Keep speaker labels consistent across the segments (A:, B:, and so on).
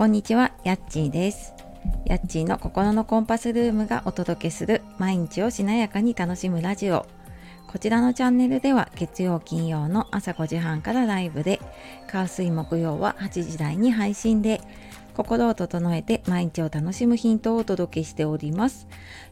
A: こんにちは、やっちーです。やっちーの心のコンパスルームがお届けする毎日をしなやかに楽しむラジオ。こちらのチャンネルでは月曜金曜の朝5時半からライブで、火水木曜は8時台に配信で、心を整えて毎日を楽しむヒントをお届けしております、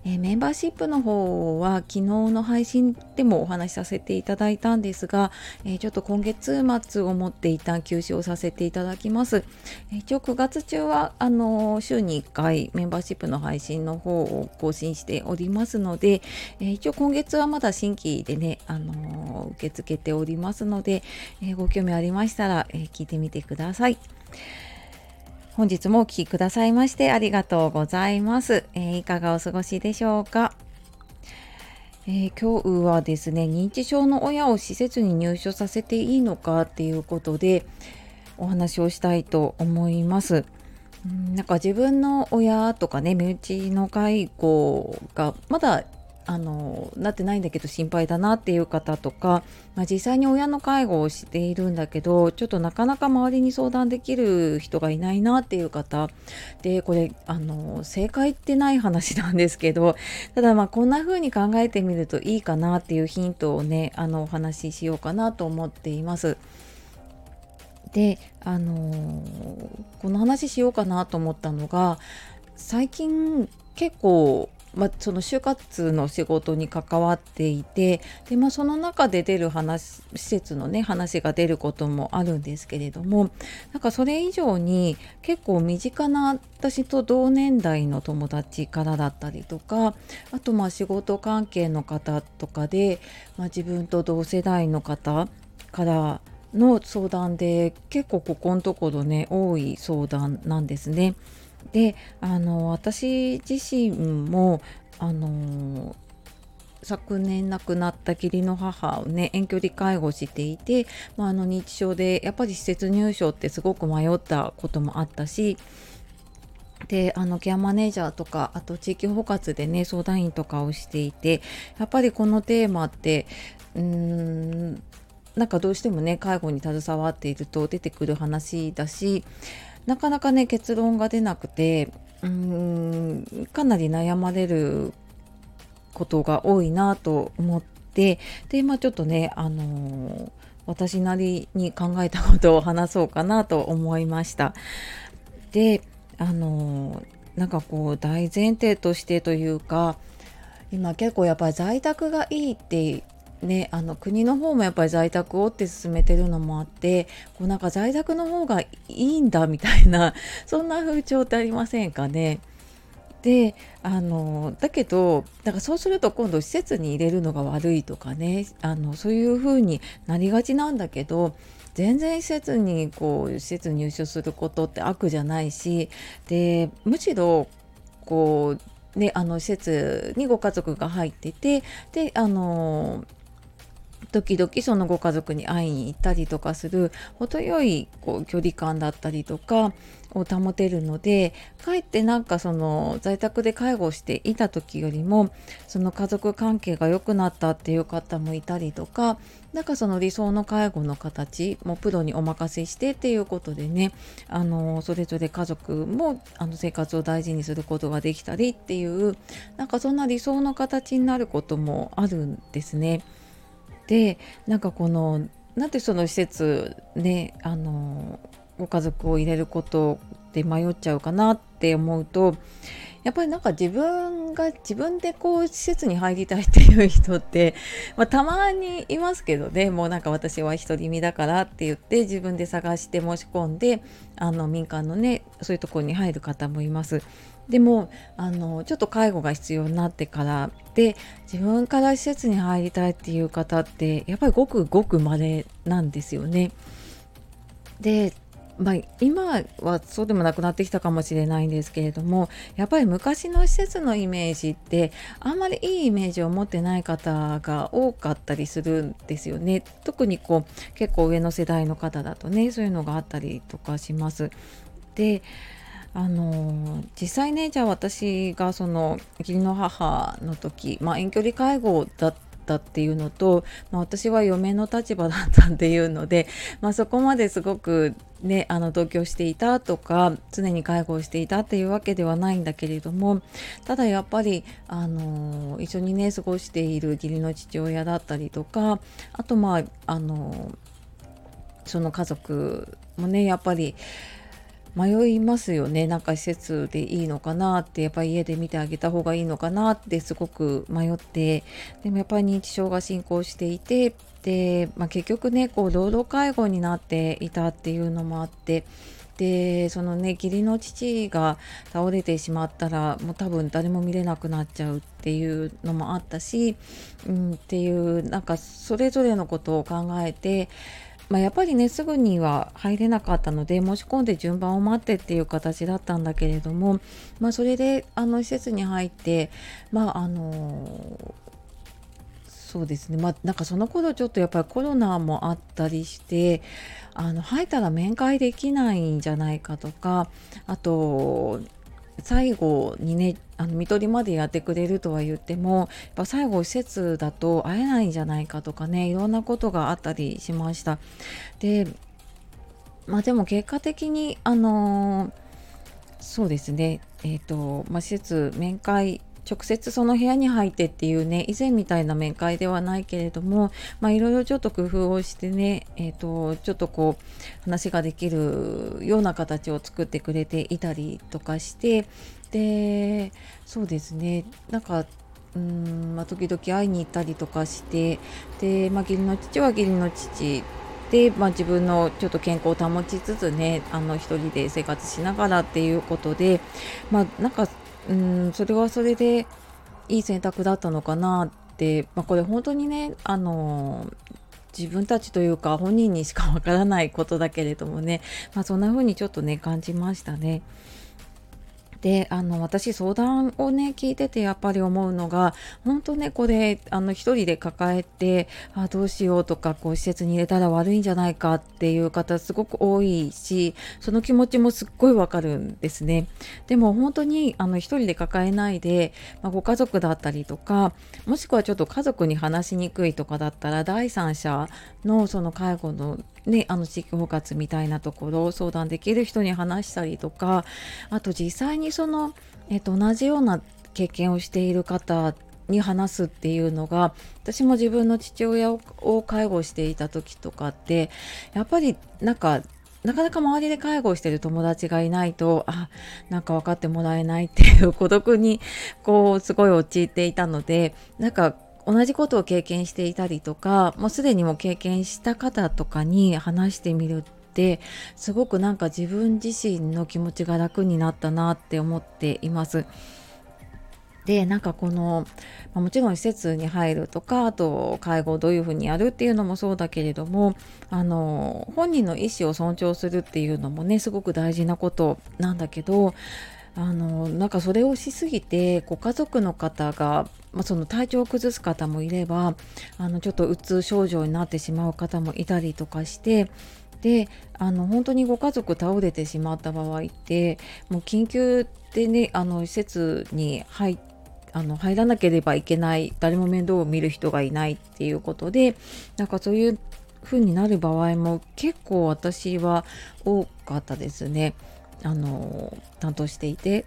A: えーメンバーシップの方は昨日の配信でもお話しさせていただいたんですが、えーちょっと今月末をもって一旦休止をさせていただきます、えー一応9月中はあの週に1回メンバーシップの配信の方を更新しておりますので、え一応今月はまだ新規でね、あの受け付けておりますので、えご興味ありましたら、え聞いてみてください。本日もお聴きくださいましてありがとうございます。えーいかがお過ごしでしょうか、えー今日はですね、認知症の親を施設に入所させていいのかっていうことでお話をしたいと思います。うんなんか自分の親とかね身内の介護がまだあのなってないんだけど心配だなっていう方とか、まあ、実際に親の介護をしているんだけどちょっとなかなか周りに相談できる人がいないなっていう方でこれあの正解ってない話なんですけど ただまあこんな風に考えてみるといいかなっていうヒントをねあのお話ししようかなと思っています。であのこの話しようかなと思ったのが最近結構、まあ、その就活の仕事に関わっていてで、まあ、その中で出る話施設のね話が出ることもあるんですけれどもなんかそれ以上に結構身近な私と同年代の友達からだったりとかあとまあ仕事関係の方とかで、まあ、自分と同世代の方からの相談で結構ここのところね多い相談なんですね。であの私自身もあの昨年亡くなった義理の母をね遠距離介護していて、まあ、あの認知症でやっぱり施設入所ってすごく迷ったこともあったしであのケアマネージャーとかあと地域包括でね相談員とかをしていてやっぱりこのテーマってうーんなんかどうしてもね介護に携わっていると出てくる話だしなかなかね結論が出なくてうーんかなり悩まれることが多いなと思ってでまあちょっとねあのー私なりに考えたことを話そうかなと思いました。であのーなんかこう大前提としてというか今結構やっぱり在宅がいいってね、あの国の方もやっぱり在宅をって進めてるのもあってこうなんか在宅の方がいいんだみたいな そんな風潮ってありませんかね。であのだけどだからそうすると今度施設に入れるのが悪いとかねあのそういう風になりがちなんだけど全然施設にこう施設入所することって悪じゃないしでむしろこうねあの施設にご家族が入っててであの時々そのご家族に会いに行ったりとかする程よいこう距離感だったりとかを保てるのでかえってなんかその在宅で介護していた時よりもその家族関係が良くなったっていう方もいたりとかなんかその理想の介護の形もプロにお任せしてっていうことでねあのそれぞれ家族もあの生活を大事にすることができたりっていうなんかそんな理想の形になることもあるんですね。でなんかこのなんでその施設ねあのご家族を入れることで迷っちゃうかなって思うとやっぱりなんか自分が自分でこう施設に入りたいっていう人って、まあ、たまにいますけどねもうなんか私は独り身だからって言って自分で探して申し込んであの民間のねそういうところに入る方もいます。でもあのちょっと介護が必要になってからで自分から施設に入りたいっていう方ってやっぱりごくごく稀なんですよね。でまあ、今はそうでもなくなってきたかもしれないんですけれどもやっぱり昔の施設のイメージってあんまりいいイメージを持ってない方が多かったりするんですよね特にこう結構上の世代の方だとねそういうのがあったりとかします。であの実際ねじゃあ私がその義理の母の時、まあ、遠距離介護だったっていうのと、まあ、私は嫁の立場だったっていうので、まあ、そこまですごくね、あの同居していたとか常に介護をしていたっていうわけではないんだけれどもただやっぱりあの一緒にね過ごしている義理の父親だったりとかあとまああのその家族もねやっぱり迷いますよね。なんか施設でいいのかなってやっぱり家で見てあげた方がいいのかなってすごく迷って。でもやっぱり認知症が進行していてで、まあ、結局ねこう労働介護になっていたっていうのもあって。でそのね義理の父が倒れてしまったらもう多分誰も見れなくなっちゃうっていうのもあったし、うん、っていうなんかそれぞれのことを考えてまあ、やっぱりねすぐには入れなかったので申し込んで順番を待ってっていう形だったんだけれども、まあ、それであの施設に入ってまああのそうですね。まあなんかその頃ちょっとやっぱりコロナもあったりしてあの入ったら面会できないんじゃないかとかあと最後にねあの看取りまでやってくれるとは言ってもやっぱ最後施設だと会えないんじゃないかとかねいろんなことがあったりしました。でまあでも結果的にあのー、そうですねえっ、ー、とまあ施設面会直接その部屋に入ってっていうね以前みたいな面会ではないけれどもまあいろいろちょっと工夫をしてねえっ、ー、とちょっとこう話ができるような形を作ってくれていたりとかしてでそうですね。なんかうんまあ、時々会いに行ったりとかしてで、まあ、義理の父は義理の父で、まあ、自分のちょっと健康を保ちつつねあの一人で生活しながらっていうことでまあなんかうんそれはそれでいい選択だったのかなって、まあ、これ本当にねあの自分たちというか本人にしかわからないことだけれどもね、まあ、そんな風にちょっとね感じましたね。であの私相談をね聞いててやっぱり思うのが本当ねこれあの一人で抱えてあどうしようとかこう施設に入れたら悪いんじゃないかっていう方すごく多いしその気持ちもすっごいわかるんですね。でも本当にあの一人で抱えないで、まあ、ご家族だったりとかもしくはちょっと家族に話しにくいとかだったら第三者のその介護のね、あの地域包括みたいなところを相談できる人に話したりとかあと実際にその、えっと、同じような経験をしている方に話すっていうのが私も自分の父親を介護していた時とかってやっぱりなんかなかなか周りで介護してる友達がいないとあなんか分かってもらえないっていう孤独にこうすごい陥っていたのでなんか同じことを経験していたりとかもうすでにも経験した方とかに話してみるってすごくなんか自分自身の気持ちが楽になったなって思っています。でなんかこの、ま、もちろん施設に入るとかあと介護をどういうふうにやるっていうのもそうだけれどもあの本人の意思を尊重するっていうのもねすごく大事なことなんだけどあのなんかそれをしすぎてご家族の方が、まあ、その体調を崩す方もいればあのちょっとうつ症状になってしまう方もいたりとかしてであの本当にご家族倒れてしまった場合ってもう緊急でねあの施設に入あの入らなければいけない誰も面倒を見る人がいないっていうことでなんかそういう風になる場合も結構私は多かったですね。あの担当していて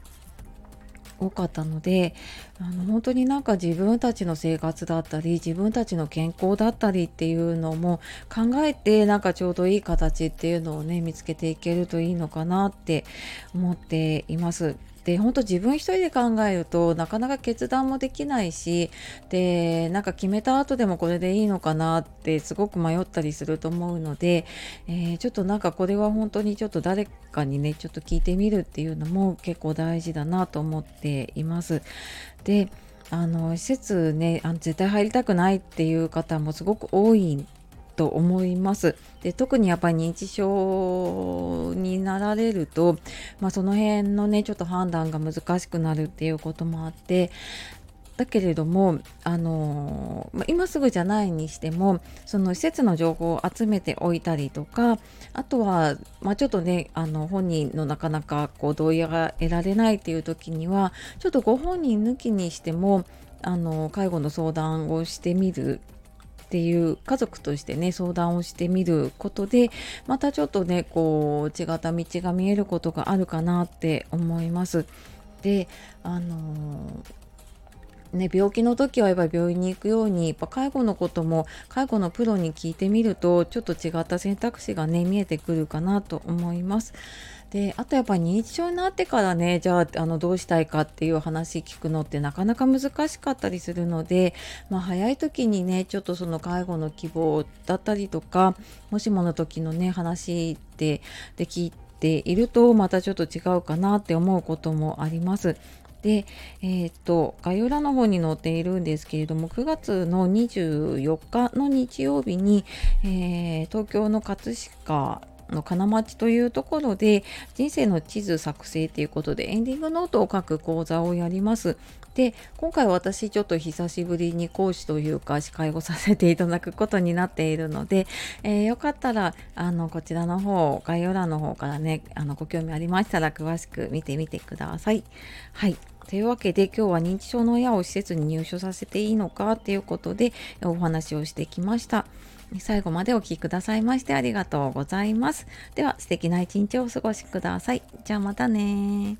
A: 多かったのであの本当になんか自分たちの生活だったり自分たちの健康だったりっていうのも考えてなんかちょうどいい形っていうのをね見つけていけるといいのかなって思っています。で本当自分一人で考えるとなかなか決断もできないしでなんか決めた後でもこれでいいのかなってすごく迷ったりすると思うので、えー、ちょっとなんかこれは本当にちょっと誰かにねちょっと聞いてみるっていうのも結構大事だなと思っています。であの施設ねあの絶対入りたくないっていう方もすごく多いと思います。で特にやっぱり認知症になられると、まあ、その辺のねちょっと判断が難しくなるっていうこともあってだけれども、あのま、今すぐじゃないにしてもその施設の情報を集めておいたりとかあとは、まあ、ちょっとねあの本人のなかなかこう同意が得られないっていう時にはちょっとご本人抜きにしてもあの介護の相談をしてみるっていう家族としてね相談をしてみることでまたちょっとねこう違った道が見えることがあるかなって思います。であのね、病気の時はやっぱり病院に行くようにやっぱ介護のことも介護のプロに聞いてみるとちょっと違った選択肢がね見えてくるかなと思います。であとやっぱり認知症になってからねじゃああのどうしたいかっていう話聞くのってなかなか難しかったりするので、まあ、早い時にねちょっとその介護の希望だったりとかもしもの時のね話でできているとまたちょっと違うかなって思うこともあります。で、えー、っと概要欄の方に載っているんですけれども9月の24日の日曜日に、えー、東京の葛飾の金町というところで人生の地図作成ということでエンディングノートを書く講座をやります。で今回私ちょっと久しぶりに講師というか司会をさせていただくことになっているので、えー、よかったらあのこちらの方概要欄の方からねあのご興味ありましたら詳しく見てみてください。はいというわけで今日は認知症の親を施設に入所させていいのかっていうことでお話をしてきました。最後までお聴きくださいましてありがとうございます。では素敵な一日をお過ごしください。じゃあまたね